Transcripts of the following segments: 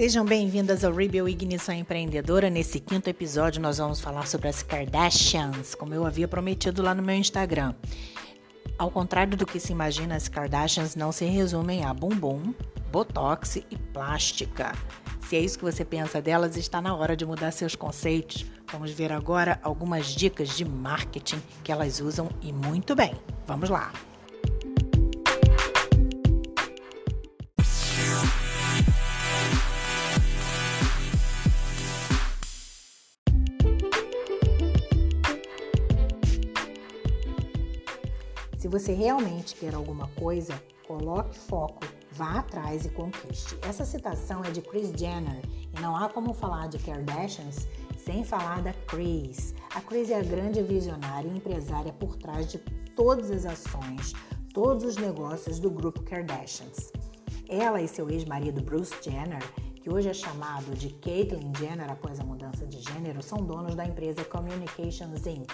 Sejam bem-vindas ao Rebel Ignição Empreendedora. Nesse quinto episódio, nós vamos falar sobre as Kardashians, como eu havia prometido lá no meu Instagram. Ao contrário do que se imagina, as Kardashians não se resumem a bumbum, botox e plástica. Se é isso que você pensa delas, está na hora de mudar seus conceitos. Vamos ver agora algumas dicas de marketing que elas usam e muito bem. Vamos lá! Se você realmente quer alguma coisa, coloque foco, vá atrás e conquiste. Essa citação é de Kris Jenner e não há como falar de Kardashians sem falar da Kris. A Kris é a grande visionária e empresária por trás de todas as ações, todos os negócios do grupo Kardashians. Ela e seu ex-marido Bruce Jenner que hoje é chamado de Caitlyn Jenner após a mudança de gênero, são donos da empresa Communications Inc.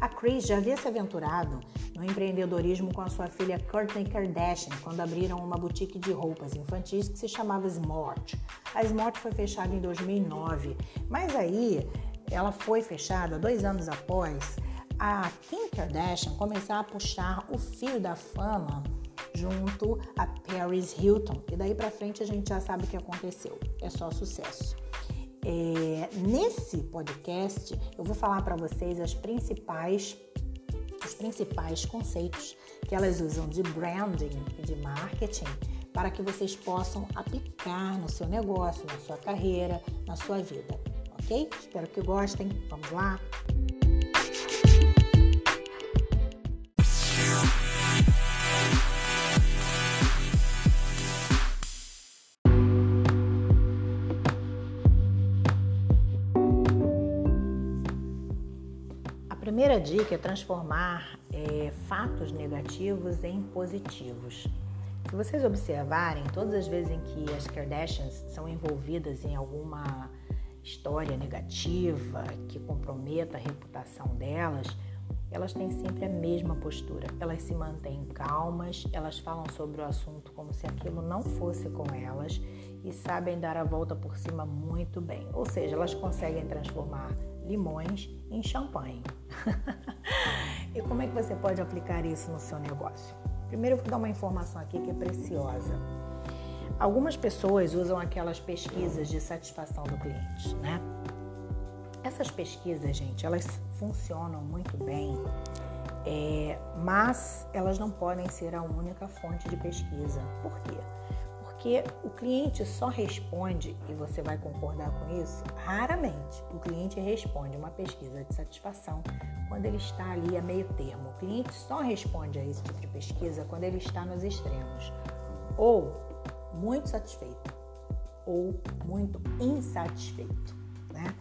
A Kris já havia se aventurado no empreendedorismo com a sua filha Kourtney Kardashian quando abriram uma boutique de roupas infantis que se chamava Smart. A Smart foi fechada em 2009, mas aí ela foi fechada dois anos após a Kim Kardashian começar a puxar o fio da fama junto a Paris Hilton. E daí para frente a gente já sabe o que aconteceu. É só sucesso. É, nesse podcast eu vou falar para vocês as principais os principais conceitos que elas usam de branding e de marketing para que vocês possam aplicar no seu negócio, na sua carreira, na sua vida, ok? Espero que gostem. Vamos lá? Primeira dica é transformar é, fatos negativos em positivos. Se vocês observarem, todas as vezes em que as Kardashians são envolvidas em alguma história negativa que comprometa a reputação delas, elas têm sempre a mesma postura. Elas se mantêm calmas, elas falam sobre o assunto como se aquilo não fosse com elas e sabem dar a volta por cima muito bem. Ou seja, elas conseguem transformar limões em champanhe. e como é que você pode aplicar isso no seu negócio? Primeiro eu vou dar uma informação aqui que é preciosa. Algumas pessoas usam aquelas pesquisas de satisfação do cliente, né? Essas pesquisas, gente, elas funcionam muito bem, é, mas elas não podem ser a única fonte de pesquisa. Por quê? Porque o cliente só responde, e você vai concordar com isso, raramente o cliente responde uma pesquisa de satisfação quando ele está ali a meio termo. O cliente só responde a esse tipo de pesquisa quando ele está nos extremos, ou muito satisfeito, ou muito insatisfeito. Né?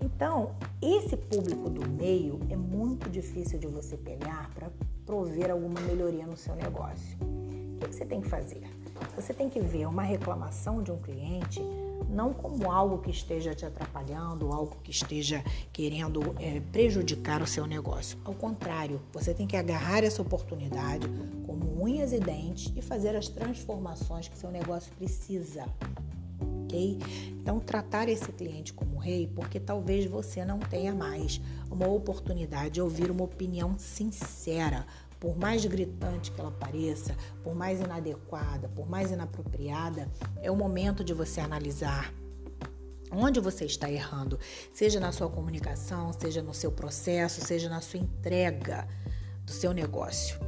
Então, esse público do meio é muito difícil de você pegar para prover alguma melhoria no seu negócio. O que você tem que fazer? Você tem que ver uma reclamação de um cliente não como algo que esteja te atrapalhando, algo que esteja querendo é, prejudicar o seu negócio. Ao contrário, você tem que agarrar essa oportunidade como unhas e dentes e fazer as transformações que seu negócio precisa. Ok? Então, tratar esse cliente como rei, porque talvez você não tenha mais uma oportunidade de ouvir uma opinião sincera, por mais gritante que ela pareça, por mais inadequada, por mais inapropriada, é o momento de você analisar onde você está errando, seja na sua comunicação, seja no seu processo, seja na sua entrega do seu negócio.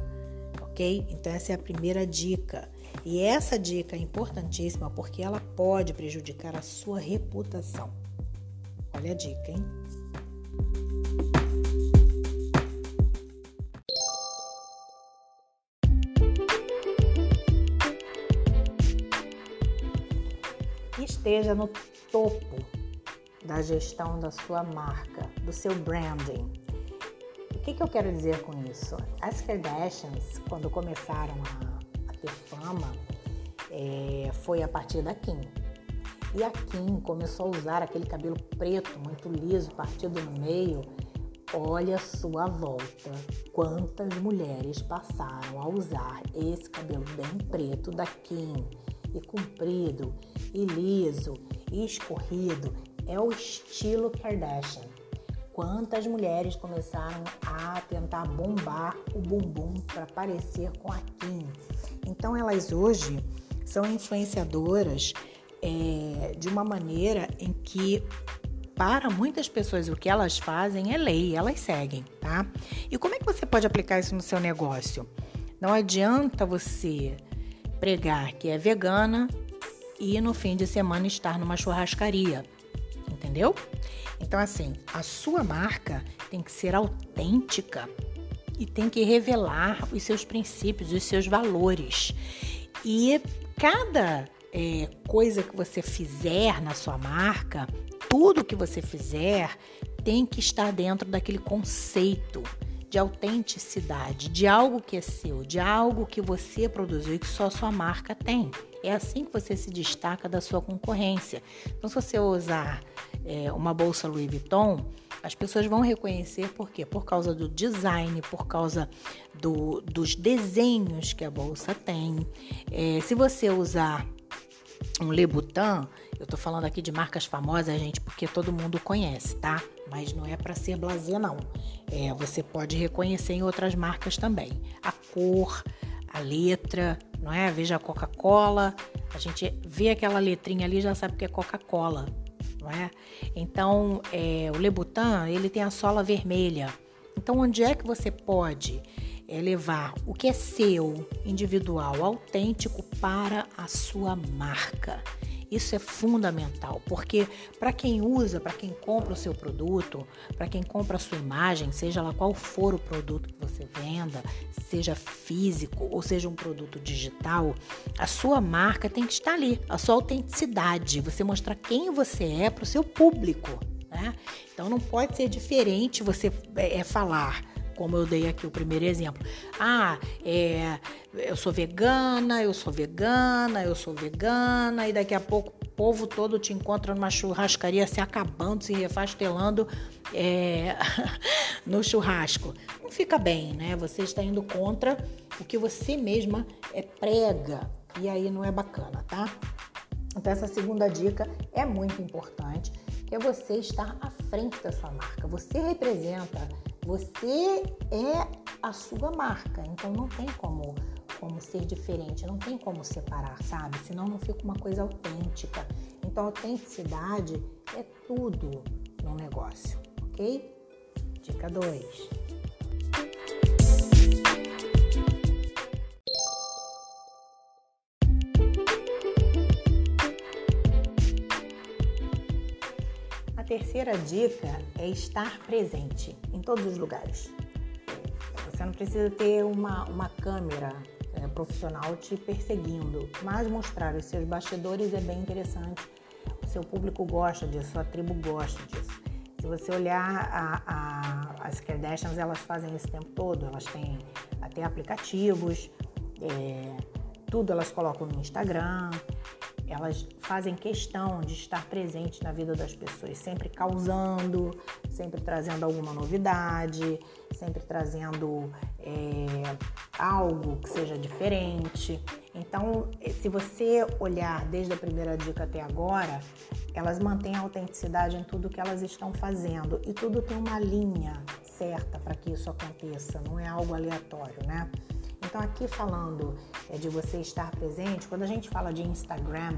Ok? Então, essa é a primeira dica. E essa dica é importantíssima porque ela pode prejudicar a sua reputação. Olha a dica, hein? Esteja no topo da gestão da sua marca, do seu branding. O que, que eu quero dizer com isso? As Kardashians, quando começaram a, a ter fama, é, foi a partir da Kim. E a Kim começou a usar aquele cabelo preto, muito liso, partido no meio. Olha a sua volta. Quantas mulheres passaram a usar esse cabelo bem preto da Kim e comprido e liso escorrido, é o estilo Kardashian. Quantas mulheres começaram a tentar bombar o bumbum para parecer com a Kim? Então elas hoje são influenciadoras é, de uma maneira em que para muitas pessoas o que elas fazem é lei, elas seguem, tá? E como é que você pode aplicar isso no seu negócio? Não adianta você pregar que é vegana e no fim de semana estar numa churrascaria, entendeu? Então assim, a sua marca tem que ser autêntica e tem que revelar os seus princípios, os seus valores. E cada é, coisa que você fizer na sua marca, tudo que você fizer tem que estar dentro daquele conceito de autenticidade, de algo que é seu, de algo que você produziu e que só sua marca tem. É assim que você se destaca da sua concorrência. Então, se você usar é, uma bolsa Louis Vuitton, as pessoas vão reconhecer por quê? Por causa do design, por causa do, dos desenhos que a bolsa tem. É, se você usar um Lebutan, eu tô falando aqui de marcas famosas, gente, porque todo mundo conhece, tá? Mas não é para ser blazer, não. É, você pode reconhecer em outras marcas também. A cor, a letra, não é? Veja a Coca-Cola, a gente vê aquela letrinha ali já sabe que é Coca-Cola, não é? Então, é, o Lebutan, ele tem a sola vermelha. Então, onde é que você pode é levar o que é seu, individual, autêntico para a sua marca. Isso é fundamental, porque para quem usa, para quem compra o seu produto, para quem compra a sua imagem, seja lá qual for o produto que você venda, seja físico ou seja um produto digital, a sua marca tem que estar ali, a sua autenticidade, você mostrar quem você é para o seu público. Né? Então não pode ser diferente você é, falar como eu dei aqui o primeiro exemplo. Ah, é, eu sou vegana, eu sou vegana, eu sou vegana, e daqui a pouco o povo todo te encontra numa churrascaria se acabando, se refastelando é, no churrasco. Não fica bem, né? Você está indo contra o que você mesma é, prega, e aí não é bacana, tá? Então, essa segunda dica é muito importante, que é você estar à frente da sua marca. Você representa você é a sua marca, então não tem como como ser diferente, não tem como separar, sabe? Senão não fica uma coisa autêntica. Então, autenticidade é tudo no negócio, ok? Dica 2. Terceira dica é estar presente em todos os lugares. Você não precisa ter uma, uma câmera é, profissional te perseguindo, mas mostrar os seus bastidores é bem interessante. O seu público gosta disso, sua tribo gosta disso. Se você olhar a, a, as Kardashians, elas fazem isso o tempo todo. Elas têm até aplicativos, é, tudo elas colocam no Instagram elas fazem questão de estar presente na vida das pessoas, sempre causando, sempre trazendo alguma novidade, sempre trazendo é, algo que seja diferente. Então, se você olhar desde a primeira dica até agora, elas mantêm a autenticidade em tudo que elas estão fazendo e tudo tem uma linha certa para que isso aconteça, não é algo aleatório, né? Então, aqui falando é, de você estar presente, quando a gente fala de Instagram,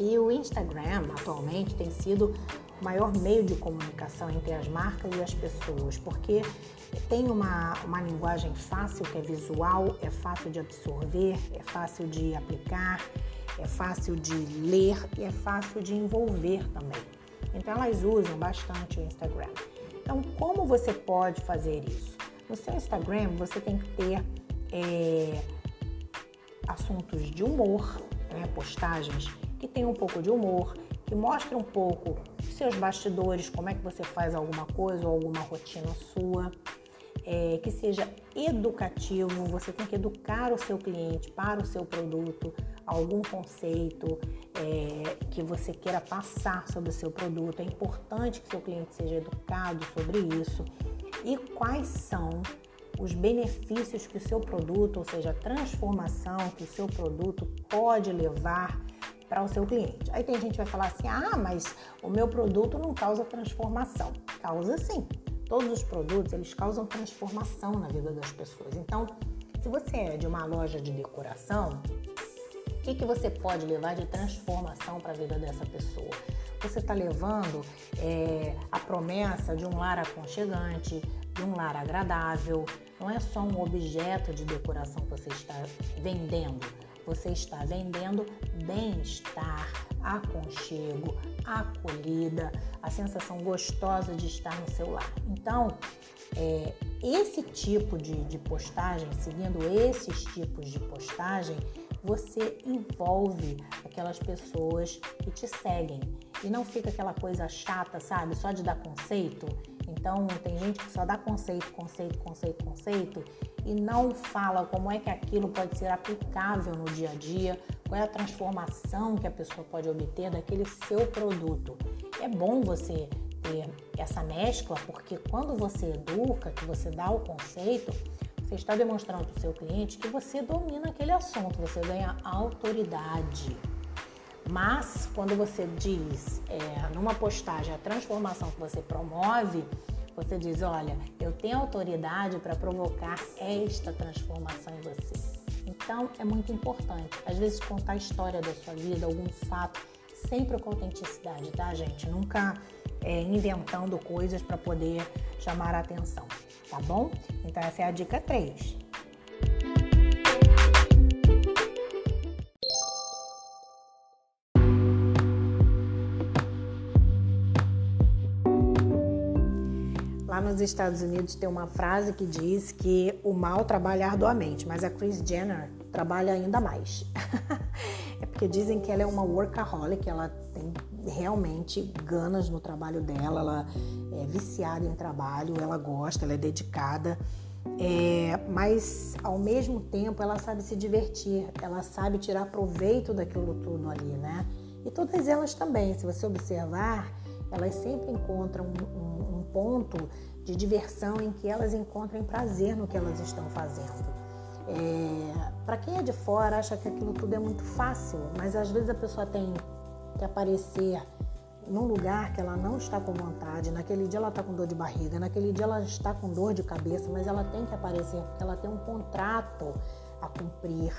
e o Instagram atualmente tem sido o maior meio de comunicação entre as marcas e as pessoas, porque tem uma, uma linguagem fácil, que é visual, é fácil de absorver, é fácil de aplicar, é fácil de ler e é fácil de envolver também. Então elas usam bastante o Instagram. Então, como você pode fazer isso? No seu Instagram, você tem que ter é, assuntos de humor, né, postagens que tem um pouco de humor, que mostra um pouco seus bastidores, como é que você faz alguma coisa ou alguma rotina sua, é, que seja educativo, você tem que educar o seu cliente para o seu produto, algum conceito é, que você queira passar sobre o seu produto. É importante que seu cliente seja educado sobre isso. E quais são os benefícios que o seu produto, ou seja, a transformação que o seu produto pode levar para o seu cliente. Aí tem gente que vai falar assim: ah, mas o meu produto não causa transformação. Causa sim. Todos os produtos eles causam transformação na vida das pessoas. Então, se você é de uma loja de decoração, o que, que você pode levar de transformação para a vida dessa pessoa? Você está levando é, a promessa de um lar aconchegante, um lar agradável. Não é só um objeto de decoração que você está vendendo. Você está vendendo bem-estar, aconchego, acolhida, a sensação gostosa de estar no seu lar. Então, é, esse tipo de, de postagem, seguindo esses tipos de postagem, você envolve aquelas pessoas que te seguem e não fica aquela coisa chata, sabe? Só de dar conceito. Então, tem gente que só dá conceito, conceito, conceito, conceito e não fala como é que aquilo pode ser aplicável no dia a dia, qual é a transformação que a pessoa pode obter daquele seu produto. É bom você ter essa mescla, porque quando você educa, que você dá o conceito, você está demonstrando para o seu cliente que você domina aquele assunto, você ganha autoridade. Mas quando você diz é, numa postagem a transformação que você promove, você diz: olha, eu tenho autoridade para provocar esta transformação em você. Então é muito importante, às vezes, contar a história da sua vida, algum fato, sempre com autenticidade, tá, gente? Nunca é, inventando coisas para poder chamar a atenção, tá bom? Então essa é a dica 3. Nos Estados Unidos tem uma frase que diz que o mal trabalha arduamente, mas a Kris Jenner trabalha ainda mais. é porque dizem que ela é uma workaholic, ela tem realmente ganas no trabalho dela, ela é viciada em trabalho, ela gosta, ela é dedicada. É, mas ao mesmo tempo ela sabe se divertir, ela sabe tirar proveito daquilo tudo ali, né? E todas elas também, se você observar, elas sempre encontram um, um, um ponto de diversão em que elas encontrem prazer no que elas estão fazendo. É, para quem é de fora acha que aquilo tudo é muito fácil, mas às vezes a pessoa tem que aparecer num lugar que ela não está com vontade, naquele dia ela está com dor de barriga, naquele dia ela está com dor de cabeça, mas ela tem que aparecer porque ela tem um contrato a cumprir.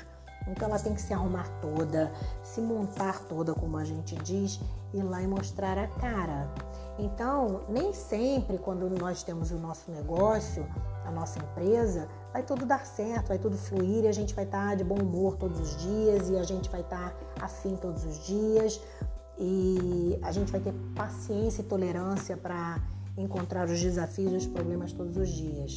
Então ela tem que se arrumar toda, se montar toda, como a gente diz, ir lá e mostrar a cara. Então, nem sempre quando nós temos o nosso negócio, a nossa empresa, vai tudo dar certo, vai tudo fluir e a gente vai estar de bom humor todos os dias e a gente vai estar afim todos os dias e a gente vai ter paciência e tolerância para encontrar os desafios e os problemas todos os dias.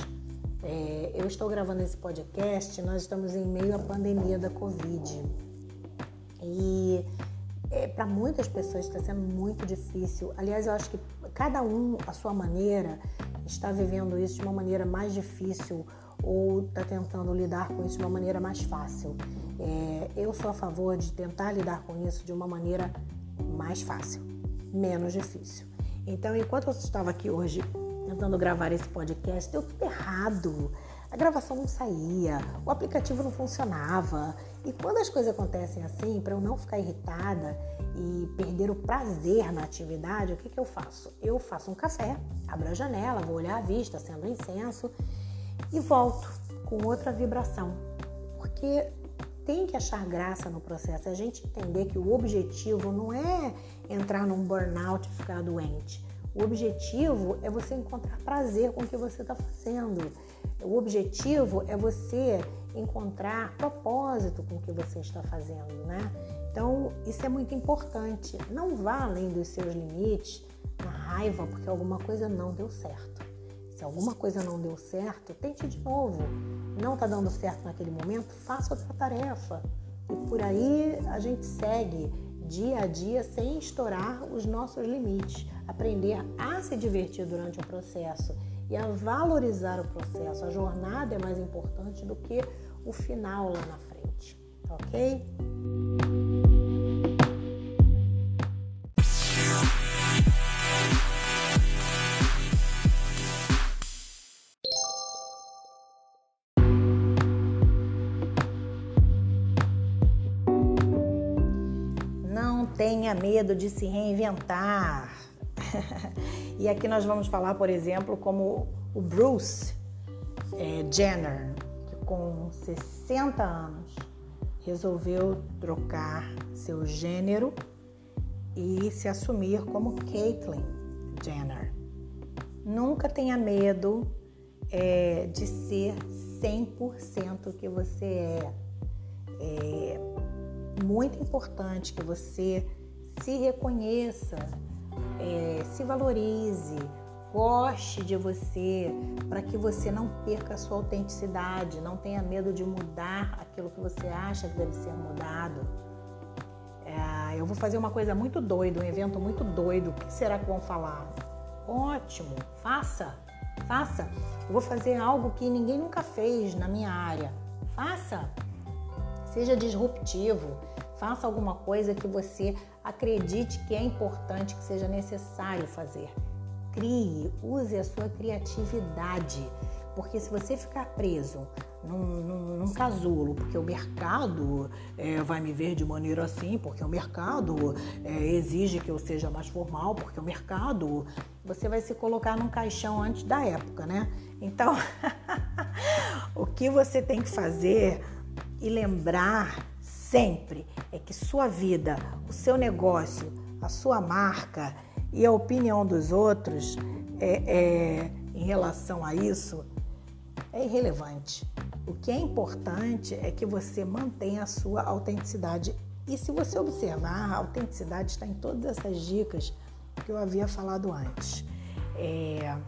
É, eu estou gravando esse podcast, nós estamos em meio à pandemia da Covid. E é, para muitas pessoas está sendo muito difícil. Aliás, eu acho que cada um, a sua maneira, está vivendo isso de uma maneira mais difícil ou está tentando lidar com isso de uma maneira mais fácil. É, eu sou a favor de tentar lidar com isso de uma maneira mais fácil, menos difícil. Então, enquanto eu estava aqui hoje tentando gravar esse podcast, deu tudo errado. A gravação não saía, o aplicativo não funcionava. E quando as coisas acontecem assim, para eu não ficar irritada e perder o prazer na atividade, o que, que eu faço? Eu faço um café, abro a janela, vou olhar a vista, acendo incenso e volto com outra vibração. Porque tem que achar graça no processo, é a gente entender que o objetivo não é entrar num burnout e ficar doente. O objetivo é você encontrar prazer com o que você está fazendo. O objetivo é você encontrar propósito com o que você está fazendo, né? Então, isso é muito importante. Não vá além dos seus limites na raiva porque alguma coisa não deu certo. Se alguma coisa não deu certo, tente de novo. Não está dando certo naquele momento, faça outra tarefa. E por aí a gente segue dia a dia sem estourar os nossos limites. Aprender a se divertir durante o processo e a valorizar o processo. A jornada é mais importante do que o final lá na frente, ok? Medo de se reinventar. e aqui nós vamos falar, por exemplo, como o Bruce é, Jenner, que com 60 anos resolveu trocar seu gênero e se assumir como Caitlyn Jenner. Nunca tenha medo é, de ser 100% o que você é. É muito importante que você se reconheça, é, se valorize, goste de você, para que você não perca a sua autenticidade, não tenha medo de mudar aquilo que você acha que deve ser mudado. É, eu vou fazer uma coisa muito doida, um evento muito doido. O que será que vão falar? Ótimo, faça, faça. Eu vou fazer algo que ninguém nunca fez na minha área. Faça. Seja disruptivo. Faça alguma coisa que você acredite que é importante, que seja necessário fazer crie, use a sua criatividade. Porque se você ficar preso num, num, num casulo, porque o mercado é, vai me ver de maneira assim, porque o mercado é, exige que eu seja mais formal, porque o mercado. Você vai se colocar num caixão antes da época, né? Então, o que você tem que fazer e lembrar sempre é que sua vida, o seu negócio, a sua marca, e a opinião dos outros é, é, em relação a isso é irrelevante. O que é importante é que você mantenha a sua autenticidade. E se você observar, a autenticidade está em todas essas dicas que eu havia falado antes. É,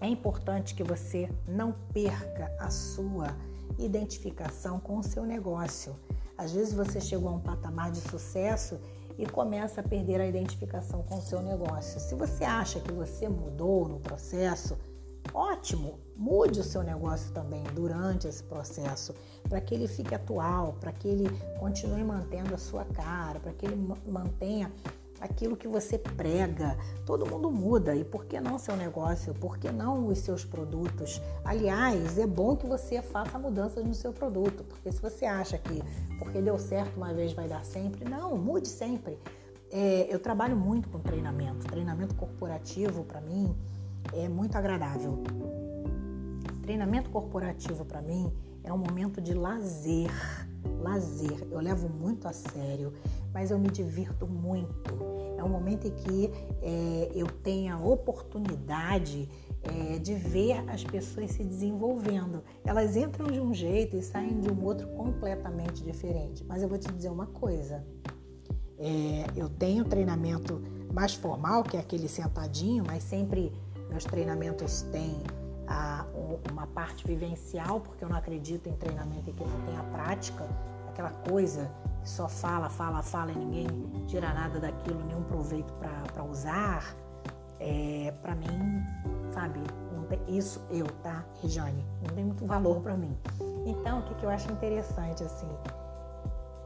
é importante que você não perca a sua identificação com o seu negócio. Às vezes você chegou a um patamar de sucesso e começa a perder a identificação com o seu negócio. Se você acha que você mudou no processo, ótimo, mude o seu negócio também durante esse processo, para que ele fique atual, para que ele continue mantendo a sua cara, para que ele mantenha aquilo que você prega. Todo mundo muda e por que não seu negócio? Por que não os seus produtos? Aliás, é bom que você faça mudanças no seu produto, porque se você acha que porque deu certo uma vez vai dar sempre, não, mude sempre. É, eu trabalho muito com treinamento. Treinamento corporativo para mim é muito agradável. Treinamento corporativo para mim é um momento de lazer. Lazer, eu levo muito a sério mas eu me divirto muito. É um momento em que é, eu tenho a oportunidade é, de ver as pessoas se desenvolvendo. Elas entram de um jeito e saem de um outro completamente diferente. Mas eu vou te dizer uma coisa: é, eu tenho treinamento mais formal, que é aquele sentadinho, mas sempre meus treinamentos têm a, uma parte vivencial, porque eu não acredito em treinamento que não tem a prática, aquela coisa que só fala, fala, fala e ninguém tira nada daquilo, nenhum proveito para usar, é, para mim, sabe, tem, isso eu, tá, Regiane, não tem muito valor para mim. Então, o que, que eu acho interessante, assim,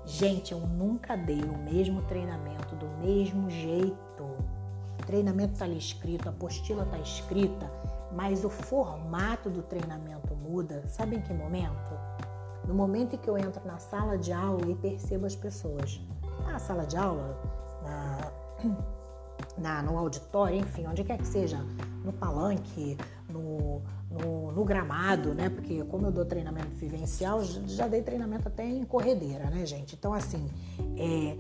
gente, eu nunca dei o mesmo treinamento do mesmo jeito. O treinamento tá ali escrito, a apostila tá escrita, mas o formato do treinamento muda. Sabe em que momento? No momento em que eu entro na sala de aula e percebo as pessoas, na sala de aula, na, na, no auditório, enfim, onde quer que seja, no palanque, no, no, no, gramado, né? Porque como eu dou treinamento vivencial, já dei treinamento até em corredeira, né, gente? Então, assim, é,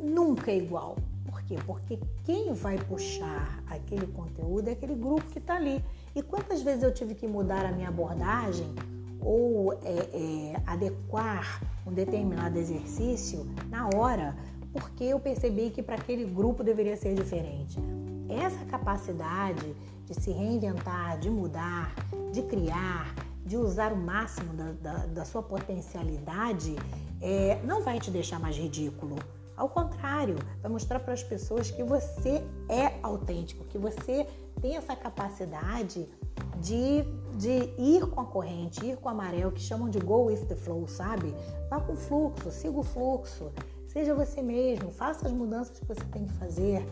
nunca é igual. Por quê? Porque quem vai puxar aquele conteúdo é aquele grupo que está ali. E quantas vezes eu tive que mudar a minha abordagem ou é, é, adequar um determinado exercício na hora, porque eu percebi que para aquele grupo deveria ser diferente. Essa capacidade de se reinventar, de mudar, de criar, de usar o máximo da, da, da sua potencialidade, é, não vai te deixar mais ridículo. Ao contrário, vai mostrar para as pessoas que você é autêntico, que você tem essa capacidade de, de ir com a corrente, ir com a maré, o que chamam de go with the flow, sabe? Vá com o fluxo, siga o fluxo, seja você mesmo, faça as mudanças que você tem que fazer.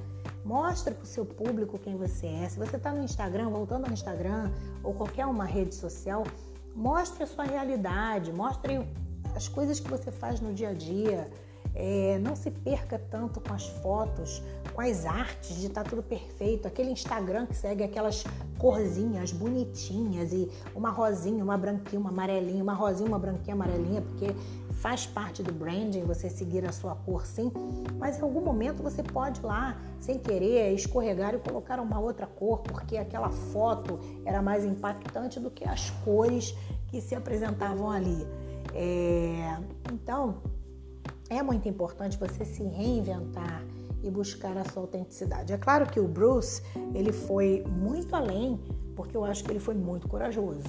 Mostre para o seu público quem você é. Se você está no Instagram, voltando ao Instagram ou qualquer uma rede social, mostre a sua realidade, mostre as coisas que você faz no dia a dia. É, não se perca tanto com as fotos, com as artes de estar tá tudo perfeito. Aquele Instagram que segue aquelas corzinhas bonitinhas e uma rosinha, uma branquinha, uma amarelinha, uma rosinha, uma branquinha, amarelinha, porque faz parte do branding você seguir a sua cor sim, mas em algum momento você pode lá, sem querer, escorregar e colocar uma outra cor, porque aquela foto era mais impactante do que as cores que se apresentavam ali. É... Então, é muito importante você se reinventar e buscar a sua autenticidade. É claro que o Bruce, ele foi muito além, porque eu acho que ele foi muito corajoso.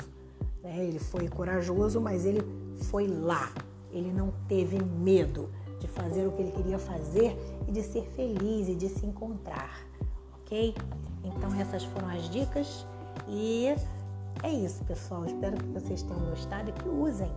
Né? Ele foi corajoso, mas ele foi lá. Ele não teve medo de fazer o que ele queria fazer e de ser feliz e de se encontrar, ok? Então essas foram as dicas e é isso, pessoal. Espero que vocês tenham gostado e que usem.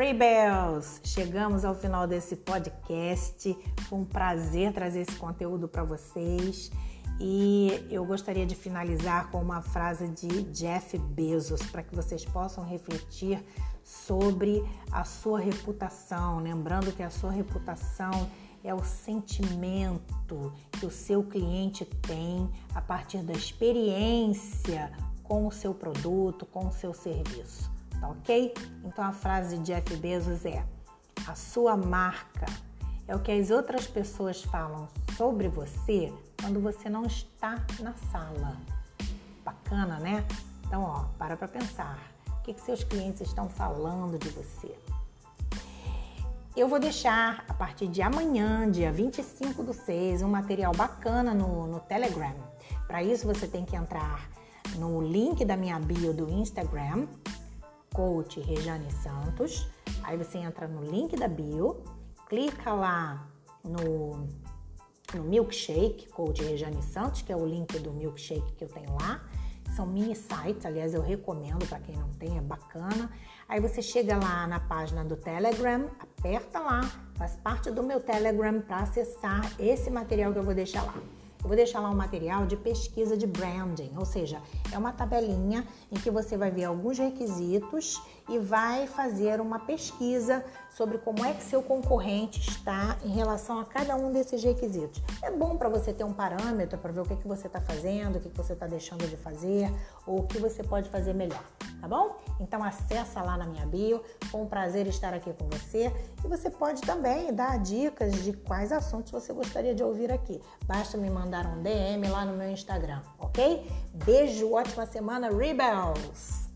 Rebels! Chegamos ao final desse podcast. Foi um prazer trazer esse conteúdo para vocês. E eu gostaria de finalizar com uma frase de Jeff Bezos para que vocês possam refletir sobre a sua reputação, lembrando que a sua reputação é o sentimento que o seu cliente tem a partir da experiência com o seu produto, com o seu serviço tá ok? Então a frase de Jeff Bezos é: a sua marca é o que as outras pessoas falam sobre você quando você não está na sala. Bacana, né? Então, ó, para para pensar. O que, que seus clientes estão falando de você? Eu vou deixar a partir de amanhã, dia 25 do 6, um material bacana no, no Telegram. Para isso, você tem que entrar no link da minha bio do Instagram, coach Rejane Santos. Aí você entra no link da bio, clica lá no, no milkshake, coach Rejane Santos, que é o link do milkshake que eu tenho lá. São mini sites, aliás, eu recomendo para quem não tem, é bacana. Aí você chega lá na página do Telegram, aperta lá, faz parte do meu Telegram para acessar esse material que eu vou deixar lá. Eu vou deixar lá um material de pesquisa de branding, ou seja, é uma tabelinha em que você vai ver alguns requisitos e vai fazer uma pesquisa sobre como é que seu concorrente está em relação a cada um desses requisitos. É bom para você ter um parâmetro para ver o que, que você está fazendo, o que, que você está deixando de fazer ou o que você pode fazer melhor, tá bom? Então acessa lá na minha bio, foi um prazer estar aqui com você e você pode também dar dicas de quais assuntos você gostaria de ouvir aqui. Basta me mandar um DM lá no meu Instagram, ok? Beijo, ótima semana, Rebels!